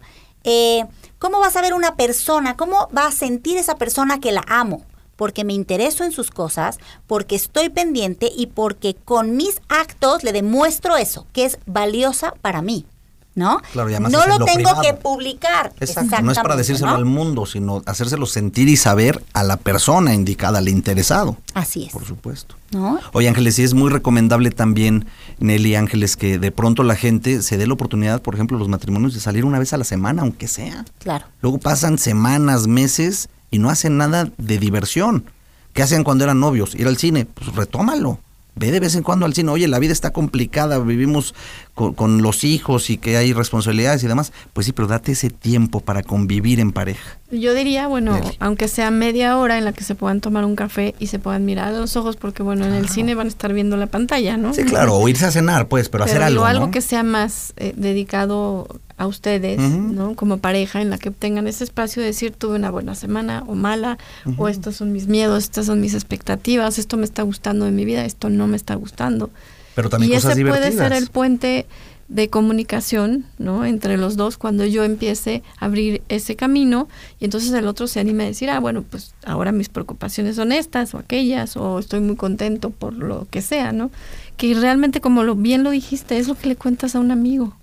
eh, ¿cómo va a saber una persona, cómo va a sentir esa persona que la amo? Porque me intereso en sus cosas, porque estoy pendiente y porque con mis actos le demuestro eso, que es valiosa para mí, ¿no? Claro, no lo lo tengo privado. que publicar. Exacto. No es para decírselo ¿no? al mundo, sino hacérselo sentir y saber a la persona indicada, al interesado, Así es. por supuesto. ¿no? Oye, Ángeles, sí es muy recomendable también, Nelly Ángeles, que de pronto la gente se dé la oportunidad, por ejemplo, los matrimonios, de salir una vez a la semana, aunque sea. Claro. Luego pasan semanas, meses y no hacen nada de diversión. ¿Qué hacían cuando eran novios? Ir al cine, pues retómalo. Ve de vez en cuando al cine. Oye, la vida está complicada, vivimos con, con los hijos y que hay responsabilidades y demás. Pues sí, pero date ese tiempo para convivir en pareja. Yo diría, bueno, aunque sea media hora en la que se puedan tomar un café y se puedan mirar a los ojos, porque bueno, en el cine van a estar viendo la pantalla, ¿no? Sí, claro, o irse a cenar, pues, pero, hacer digo, algo. ¿no? que sea más eh, dedicado a ustedes. ¿no? Como pareja, en la que tengan ese espacio de decir, tuve una buena semana o mala, o estos son mis miedos, estas son mis expectativas, esto me está gustando de mi vida, esto no me está gustando. Pero también y cosas ese puede ser el puente de comunicación, ¿no? Entre los dos cuando yo empiece a abrir ese camino y entonces el otro se anima a decir, ah, bueno, pues ahora mis preocupaciones son estas o aquellas o estoy muy contento por lo que sea, ¿no? Que realmente como lo bien lo dijiste, es lo que le cuentas a un amigo.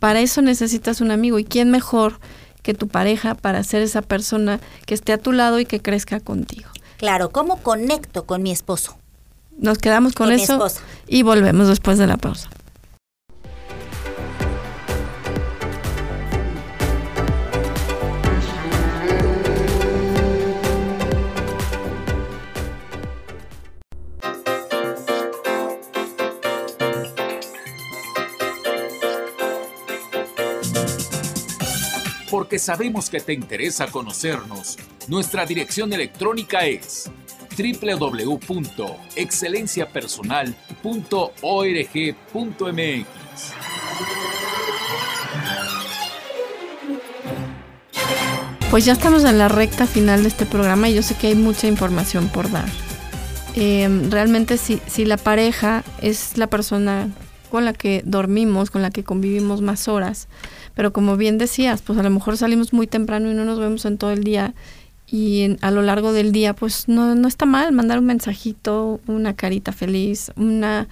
Para eso necesitas un amigo y quién mejor que tu pareja para ser esa persona que esté a tu lado y que crezca contigo. Claro, ¿cómo conecto con mi esposo? Nos quedamos con mi eso y volvemos después de la pausa. Porque sabemos que te interesa conocernos, nuestra dirección electrónica es www.excelenciapersonal.org.mx. Pues ya estamos en la recta final de este programa y yo sé que hay mucha información por dar. Eh, realmente si, si la pareja es la persona con la que dormimos, con la que convivimos más horas. Pero como bien decías, pues a lo mejor salimos muy temprano y no nos vemos en todo el día. Y a lo largo del día, pues no, no está mal mandar un mensajito, una carita feliz, una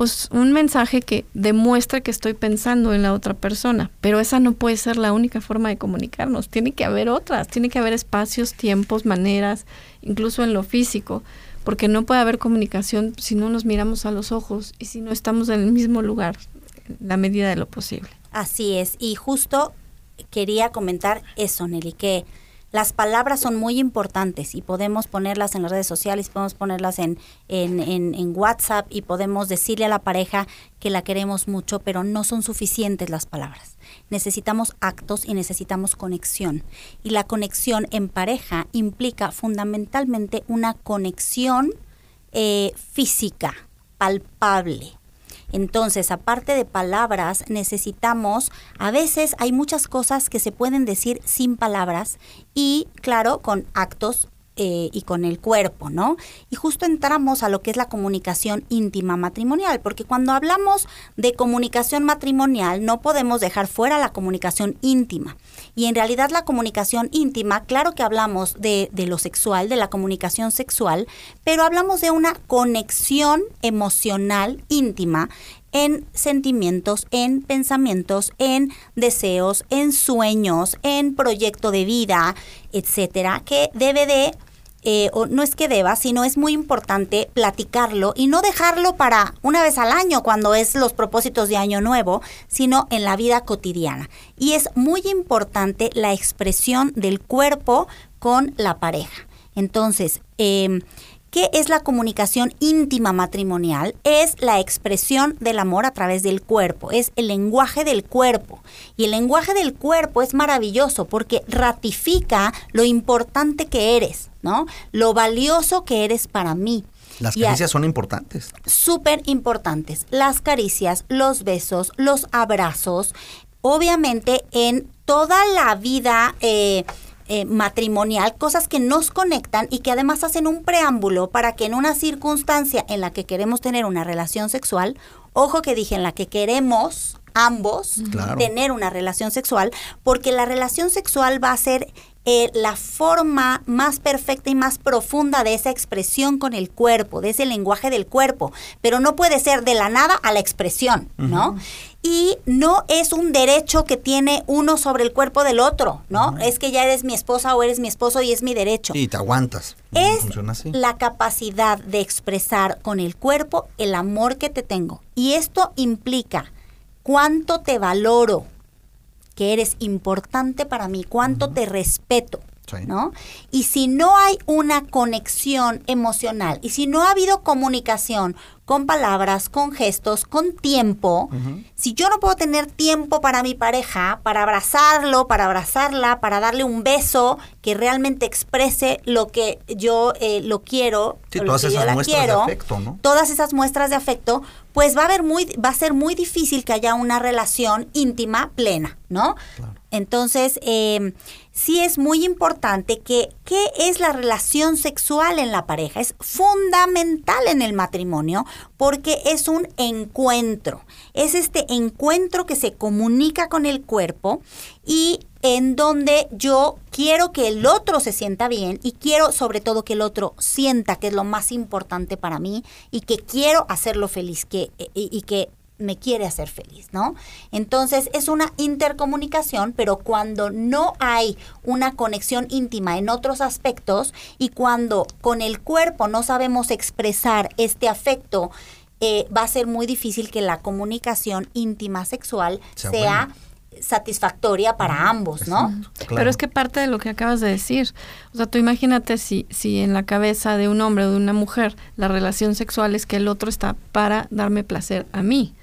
pues un mensaje que demuestre que estoy pensando en la otra persona, pero esa no puede ser la única forma de comunicarnos, tiene que haber otras, tiene que haber espacios, tiempos, maneras, incluso en lo físico, porque no puede haber comunicación si no nos miramos a los ojos y si no estamos en el mismo lugar, la medida de lo posible. Así es, y justo quería comentar eso, Nelly, que las palabras son muy importantes y podemos ponerlas en las redes sociales, podemos ponerlas en, en, en, WhatsApp y podemos decirle a la pareja que la queremos mucho, pero no son suficientes las palabras. Necesitamos actos y necesitamos conexión. Y la conexión en pareja implica fundamentalmente una conexión eh, física, palpable, entonces, aparte de palabras, necesitamos, a veces hay muchas cosas que se pueden decir sin palabras y, claro, con actos eh, y con el cuerpo, ¿no? Y justo entramos a lo que es la comunicación íntima matrimonial, porque cuando hablamos de comunicación matrimonial no podemos dejar fuera la comunicación íntima. Y en realidad la comunicación íntima, claro que hablamos de, de lo sexual, de la comunicación sexual, pero hablamos de una conexión emocional íntima en sentimientos, en pensamientos, en deseos, en sueños, en proyecto de vida, etcétera, que debe de eh, o no es que deba, sino es muy importante platicarlo y no dejarlo para una vez al año cuando es los propósitos de año nuevo, sino en la vida cotidiana. Y es muy importante la expresión del cuerpo con la pareja. Entonces, eh, ¿Qué es la comunicación íntima matrimonial? Es la expresión del amor a través del cuerpo, es el lenguaje del cuerpo. Y el lenguaje del cuerpo es maravilloso porque ratifica lo importante que eres, ¿no? Lo valioso que eres para mí. Las caricias son importantes. Súper importantes. Las caricias, los besos, los abrazos. Obviamente en toda la vida... Eh, eh, matrimonial, cosas que nos conectan y que además hacen un preámbulo para que en una circunstancia en la que queremos tener una relación sexual, ojo que dije en la que queremos ambos tener una relación sexual, porque la relación sexual va a ser eh, la forma más perfecta y más profunda de esa expresión con el cuerpo, de ese lenguaje del cuerpo, pero no puede ser de la nada a la expresión, ¿no? y no es un derecho que tiene uno sobre el cuerpo del otro, ¿no? Es que ya eres mi esposa o eres mi esposo y es mi derecho. Y te aguantas. Es la capacidad de expresar con el cuerpo el amor que te tengo. Y esto implica cuánto te valoro, que eres importante para mí, cuánto te respeto, ¿no? Y si no hay una conexión emocional y si no ha habido comunicación con palabras, con gestos, con tiempo, si yo no puedo tener tiempo para mi pareja, para abrazarlo, para abrazarla, para darle un beso que realmente exprese lo que yo eh, lo quiero, todas esas muestras de afecto, ¿no? Todas esas muestras de afecto, pues va a haber muy, va a ser muy difícil que haya una relación íntima plena, ¿no? Entonces, eh, sí es muy importante que qué es la relación sexual en la pareja. Es fundamental en el matrimonio porque es un encuentro. Es este encuentro que se comunica con el cuerpo y en donde yo quiero que el otro se sienta bien y quiero sobre todo que el otro sienta que es lo más importante para mí y que quiero hacerlo feliz que, y, y que me quiere hacer feliz, ¿no? Entonces es una intercomunicación, pero cuando no hay una conexión íntima en otros aspectos y cuando con el cuerpo no sabemos expresar este afecto, eh, va a ser muy difícil que la comunicación íntima sexual sea, satisfactoria para ambos, ¿no? Pero es que parte de lo que acabas de decir, o sea, tú imagínate si, si en la cabeza de un hombre o de una mujer la relación sexual es que el otro está para darme placer a mí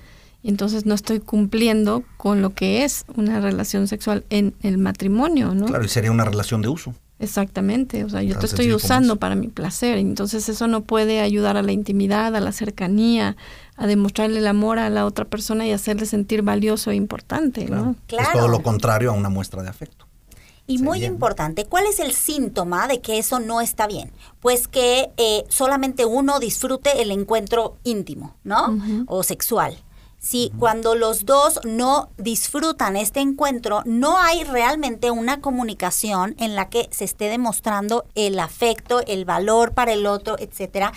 entonces no estoy cumpliendo con lo que es una relación sexual en el matrimonio, ¿no? Claro, y sería una relación de uso. Exactamente, o sea, yo te estoy usando para mi placer, entonces eso no puede ayudar a la intimidad, a la cercanía, a demostrarle el amor a la otra persona y hacerle sentir valioso e importante, ¿no? Claro. Es todo lo contrario a una muestra de afecto. Y muy importante, ¿cuál es el síntoma de que eso no está bien? Pues que eh, solamente uno disfrute el encuentro íntimo, ¿no? O sexual. Si cuando los dos no disfrutan este encuentro, no hay realmente una comunicación en la que se esté demostrando el afecto, el valor para el otro, etcétera.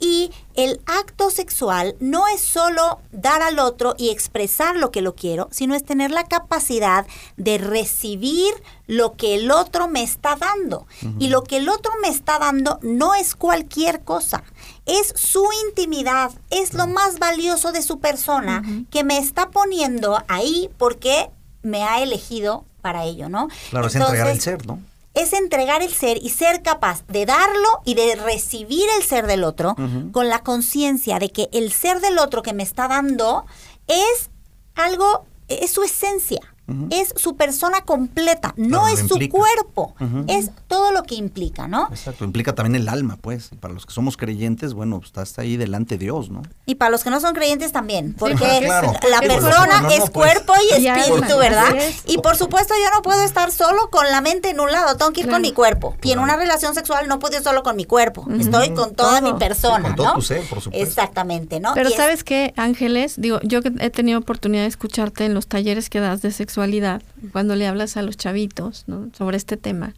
Y el acto sexual no es solo dar al otro y expresar lo que lo quiero, sino es tener la capacidad de recibir lo que el otro me está dando. Y lo que el otro me está dando no es cualquier cosa es su intimidad, es lo más valioso de su persona que me está poniendo ahí porque me ha elegido para ello, ¿no? Claro, es entregar el ser, ¿no? Es entregar el ser y ser capaz de darlo y de recibir el ser del otro con la conciencia de que el ser del otro que me está dando es algo, es su esencia es su persona completa, no es su cuerpo, es todo lo que implica, ¿no? Exacto, implica también el alma, pues. Y para los que somos creyentes, bueno, pues, está hasta ahí delante de Dios, ¿no? Y para los que no son creyentes también, porque la persona es cuerpo y espíritu, ¿verdad? Y por supuesto yo no puedo estar solo con la mente en un lado, tengo que ir con mi cuerpo. Y en una relación sexual no puedo ir solo con mi cuerpo, estoy con toda mi persona, con todo Tu ser, por supuesto. Exactamente, ¿no? Pero ¿sabes qué, Ángeles? Digo, yo que he tenido oportunidad de escucharte en los talleres que das de sexo sexualidad, cuando le hablas a los chavitos sobre este tema,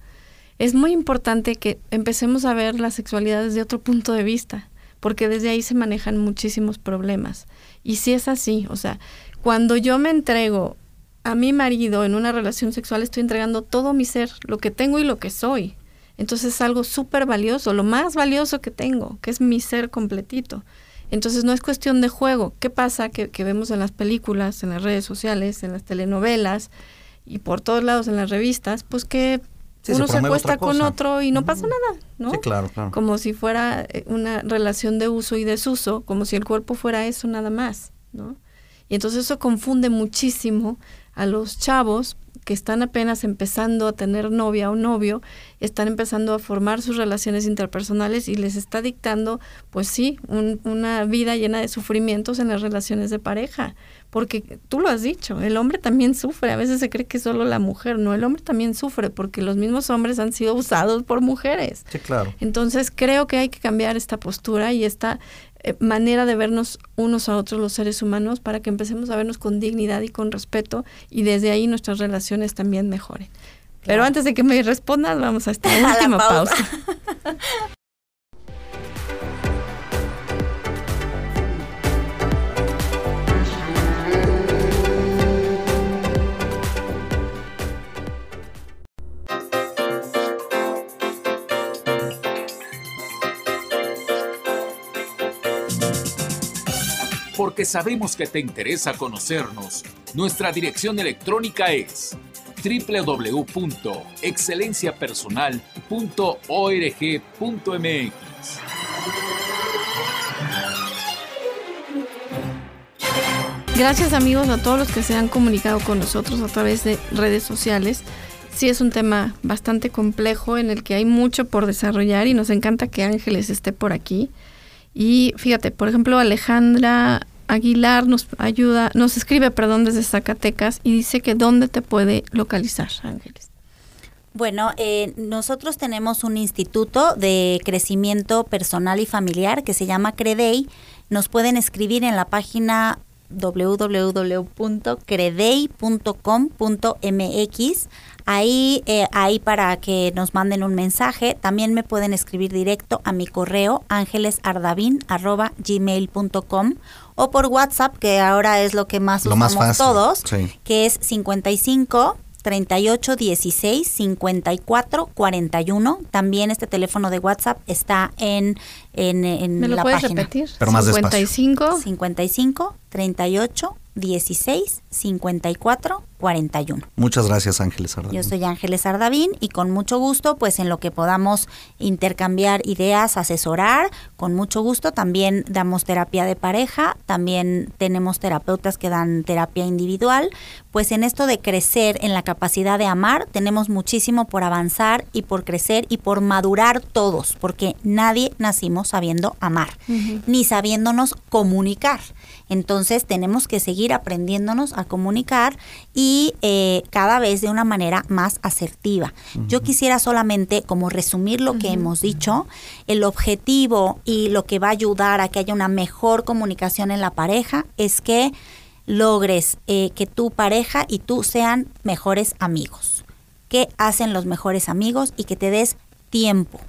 es muy importante que empecemos a ver la sexualidad desde otro punto de vista, porque desde ahí se manejan muchísimos problemas. Y si es así, o sea, cuando yo me entrego a mi marido en una relación sexual, estoy entregando todo mi ser, lo que tengo y lo que soy. Entonces es algo súper valioso, lo más valioso que tengo, que es mi ser completito. Entonces no es cuestión de juego. ¿Qué pasa que, vemos en las películas, en las redes sociales, en las telenovelas y por todos lados en las revistas? Pues que uno se acuesta con otro y no pasa nada, ¿no? Sí, claro, claro. Como si fuera eh, una relación de uso y desuso, como si el cuerpo fuera eso nada más, ¿no? Y entonces eso confunde muchísimo a los chavos que están apenas empezando a tener novia o novio, están empezando a formar sus relaciones interpersonales y les está dictando, pues sí, una vida llena de sufrimientos en las relaciones de pareja. Porque tú lo has dicho, el hombre también sufre, a veces se cree que solo la mujer, no, el hombre también sufre porque los mismos hombres han sido usados por mujeres. Sí, claro. Entonces creo que hay que cambiar esta postura y esta manera de vernos unos a otros los seres humanos para que empecemos a vernos con dignidad y con respeto y desde ahí nuestras relaciones también mejoren. Pero antes de que me respondas, vamos a esta última pausa. porque sabemos que te interesa conocernos. Nuestra dirección electrónica es www.excelenciapersonal.org.mx. Gracias amigos a todos los que se han comunicado con nosotros a través de redes sociales. Sí es un tema bastante complejo en el que hay mucho por desarrollar y nos encanta que Ángeles esté por aquí. Y fíjate, por ejemplo, Alejandra Aguilar nos ayuda, nos escribe, perdón, desde Zacatecas y dice que dónde te puede localizar, Ángeles. Bueno, eh, nosotros tenemos un instituto de crecimiento personal y familiar que se llama CREDEI. Nos pueden escribir en la página www.credei.com.mx. Ahí, eh, ahí para que nos manden un mensaje. También me pueden escribir directo a mi correo ángelesardavin.gmail.com o por WhatsApp, que ahora es lo que más usamos todos, que es 55 38 16 54 41. También este teléfono de WhatsApp está en, en, en ¿Me lo la puedes página. repetir? Pero más 55 55 38 16 54 41. Muchas gracias Ángeles Ardavín. Yo soy Ángeles Ardavín y con mucho gusto, pues en lo que podamos intercambiar ideas, asesorar, con mucho gusto también damos terapia de pareja, también tenemos terapeutas que dan terapia individual, pues en esto de crecer en la capacidad de amar, tenemos muchísimo por avanzar y por crecer y por madurar todos, porque nadie nacimos sabiendo amar, ni sabiéndonos comunicar. Entonces tenemos que seguir aprendiéndonos a comunicar y eh, cada vez de una manera más asertiva. Yo quisiera solamente como resumir lo que hemos dicho, el objetivo y lo que va a ayudar a que haya una mejor comunicación en la pareja es que logres eh, que tu pareja y tú sean mejores amigos. ¿Qué hacen los mejores amigos? Y que te des tiempo,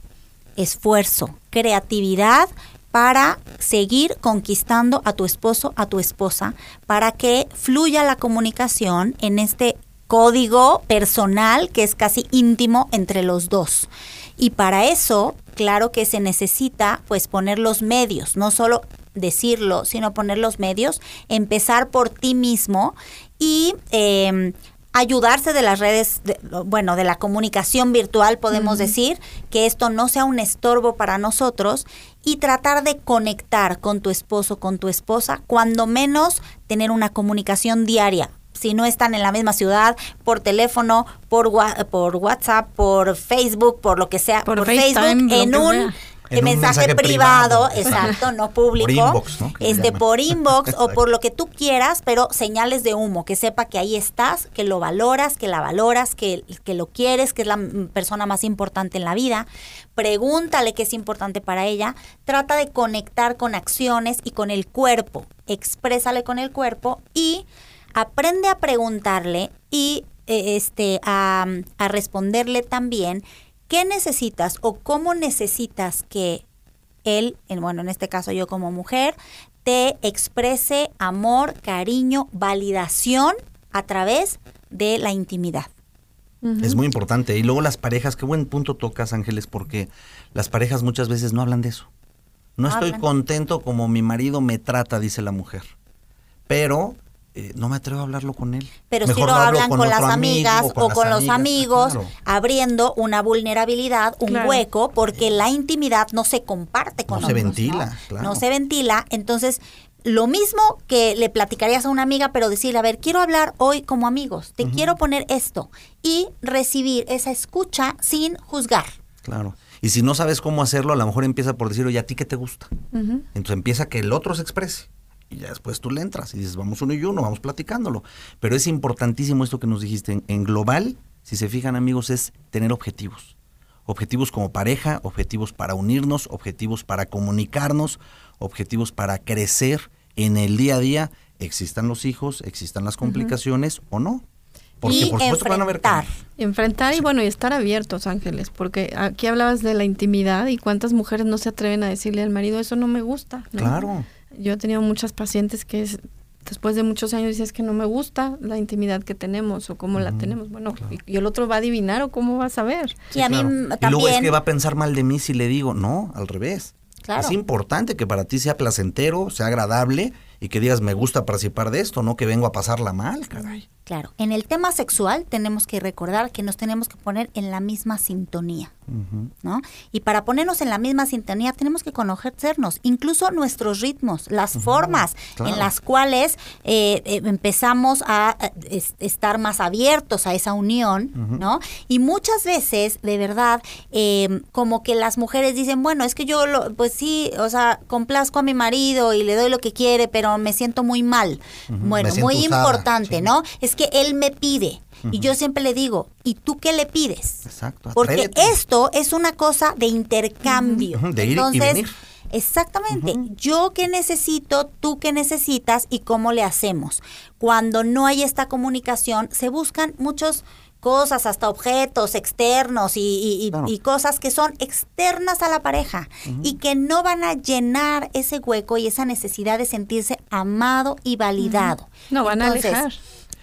esfuerzo, creatividad para seguir conquistando a tu esposo, a tu esposa, para que fluya la comunicación en este código personal que es casi íntimo entre los dos. Y para eso, claro que se necesita pues poner los medios, no solo decirlo, sino poner los medios, empezar por ti mismo y em, ayudarse de las redes, bueno, de la comunicación virtual, podemos decir, que esto no sea un estorbo para nosotros y tratar de conectar con tu esposo, con tu esposa, cuando menos tener una comunicación diaria. Si no están en la misma ciudad, por teléfono, por, por WhatsApp, por Facebook, por lo que sea, por, Facebook, en un mensaje, privado, exacto, no público, por inbox, ¿no? este por inbox o por lo que tú quieras, pero señales de humo, que sepa que ahí estás, que lo valoras, que la valoras, que, que lo quieres, que es la persona más importante en la vida. Pregúntale qué es importante para ella, trata de conectar con acciones y con el cuerpo, exprésale con el cuerpo y aprende a preguntarle y eh, este, a, a responderle también qué necesitas o cómo necesitas que él, bueno, en este caso yo como mujer, te exprese amor, cariño, validación a través de la intimidad. Es muy importante. Y luego las parejas, qué buen punto tocas, Ángeles, porque las parejas muchas veces no hablan de eso. No, estoy contento como mi marido me trata, dice la mujer. Pero eh, no me atrevo a hablarlo con él. Pero si lo, hablan con, las amigas o con, los amigos, abriendo una vulnerabilidad, un hueco, porque la intimidad no se comparte con no se ventila, ¿no? no se ventila. Entonces, lo mismo que le platicarías a una amiga, pero decirle, a ver, quiero hablar hoy como amigos, te quiero poner esto y recibir esa escucha sin juzgar. Claro. Y si no sabes cómo hacerlo, a lo mejor empieza por decir, oye, ¿a ti qué te gusta? Entonces empieza que el otro se exprese y ya después tú le entras y dices, vamos uno y uno, vamos platicándolo. Pero es importantísimo esto que nos dijiste. En, global, si se fijan amigos, es tener objetivos. Objetivos como pareja, objetivos para unirnos, objetivos para comunicarnos, objetivos para crecer en el día a día, existan los hijos, existan las complicaciones o no. Porque por supuesto van a haber Enfrentar y bueno, y estar abiertos, Ángeles, porque aquí hablabas de la intimidad y cuántas mujeres no se atreven a decirle al marido, eso no me gusta. Claro yo he tenido muchas pacientes que después de muchos años dices que no me gusta la intimidad que tenemos o cómo la tenemos. Bueno, y, el otro va a adivinar o cómo va a saber. y a mí también... Y luego es que va a pensar mal de mí si le digo, no, al revés. Es importante que para ti sea placentero, sea agradable y que digas, me gusta participar de esto, no que vengo a pasarla mal, caray. Claro, en el tema sexual tenemos que recordar que nos tenemos que poner en la misma sintonía, ¿no? Y para ponernos en la misma sintonía tenemos que conocernos, incluso nuestros ritmos, las formas en las cuales eh, eh, empezamos a estar más abiertos a esa unión, ¿no? Y muchas veces, de verdad, em, como que las mujeres dicen, bueno, es que yo, lo, pues sí, o sea, complazco a mi marido y le doy lo que quiere, pero me siento muy mal. Bueno, muy importante, ¿no? Es que él me pide. Y yo siempre le digo, ¿y tú qué le pides? Exacto. Porque esto es una cosa de intercambio. De ir Entonces, y venir. Exactamente. Yo qué necesito, tú qué necesitas y cómo le hacemos. Cuando no hay esta comunicación, se buscan muchas cosas, hasta objetos externos y, cosas que son externas a la pareja y que no van a llenar ese hueco y esa necesidad de sentirse amado y validado. No van a alejar.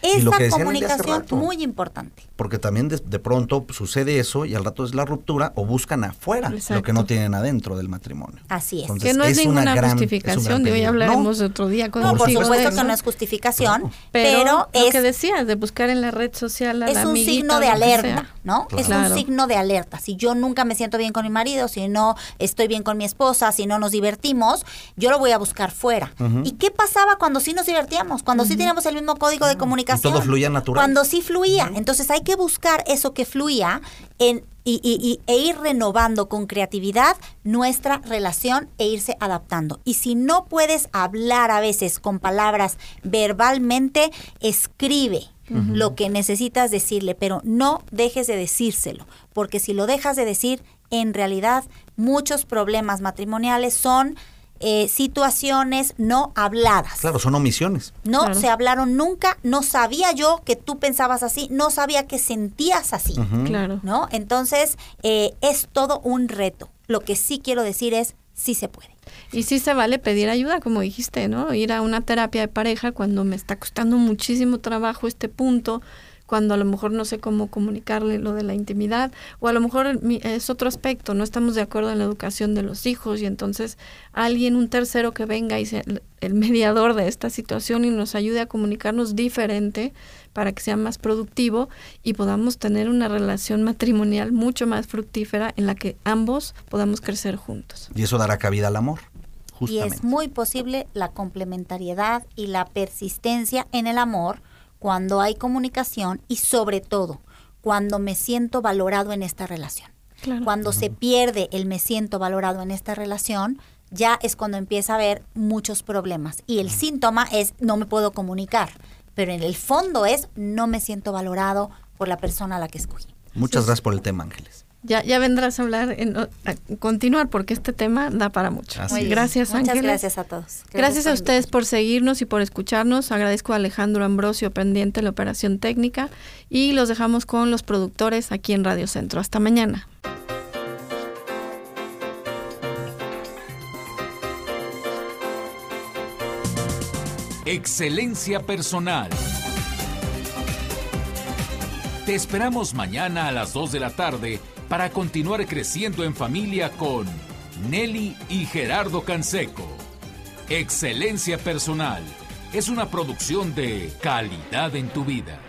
Esta comunicación muy importante. Porque también de, pronto sucede eso y al rato es la ruptura o buscan afuera lo que no tienen adentro del matrimonio. Así es. que no es, ninguna justificación, de hoy hablaremos otro día. Con no, por supuesto que no es justificación, pero, es... Lo que decías, de buscar en la red social a Es un signo de alerta, ¿no? Es un signo de alerta. Si yo nunca me siento bien con mi marido, si no estoy bien con mi esposa, si no nos divertimos, yo lo voy a buscar fuera. ¿Y qué pasaba cuando sí nos divertíamos? Cuando sí teníamos el mismo código de comunicación todo fluía natural. Cuando sí fluía. Entonces hay que buscar eso que fluía en, y, e ir renovando con creatividad nuestra relación e irse adaptando. Y si no puedes hablar a veces con palabras verbalmente, escribe. lo que necesitas decirle, pero no dejes de decírselo, porque si lo dejas de decir, en realidad muchos problemas matrimoniales son eh, situaciones no habladas. Claro, son omisiones. No Claro. se hablaron nunca, no sabía yo que tú pensabas así, no sabía que sentías así, Claro. ¿no? Entonces, eh, es todo un reto. Lo que sí quiero decir es, sí se puede. Y sí se vale pedir ayuda, como dijiste, ¿no? Ir a una terapia de pareja cuando me está costando muchísimo trabajo este punto, cuando a lo mejor no sé cómo comunicarle lo de la intimidad, o a lo mejor mi- es otro aspecto, no estamos de acuerdo en la educación de los hijos y entonces alguien, un tercero que venga y sea el- mediador de esta situación y nos ayude a comunicarnos diferente para que sea más productivo y podamos tener una relación matrimonial mucho más fructífera en la que ambos podamos crecer juntos. Y eso dará cabida al amor. Y Justamente. es muy posible la complementariedad y la persistencia en el amor cuando hay comunicación y sobre todo cuando me siento valorado en esta relación. Claro. Cuando se pierde el me siento valorado en esta relación, ya es cuando empieza a haber muchos problemas. Y el síntoma es no me puedo comunicar, pero en el fondo es no me siento valorado por la persona a la que escogí. Muchas gracias por el tema, Ángeles. Ya, ya vendrás a hablar, en, a continuar, porque este tema da para mucho. Así. Gracias, Muchas Ángeles. gracias a todos. Gracias a ustedes por seguirnos y por escucharnos. Agradezco a Alejandro Ambrosio, pendiente de la operación técnica. Y los dejamos con los productores aquí en Radio Centro. Hasta mañana. Excelencia personal. Te esperamos mañana a las 2 de la tarde para continuar creciendo en familia con Nelly y Gerardo Canseco. Excelencia personal es una producción de calidad en tu vida.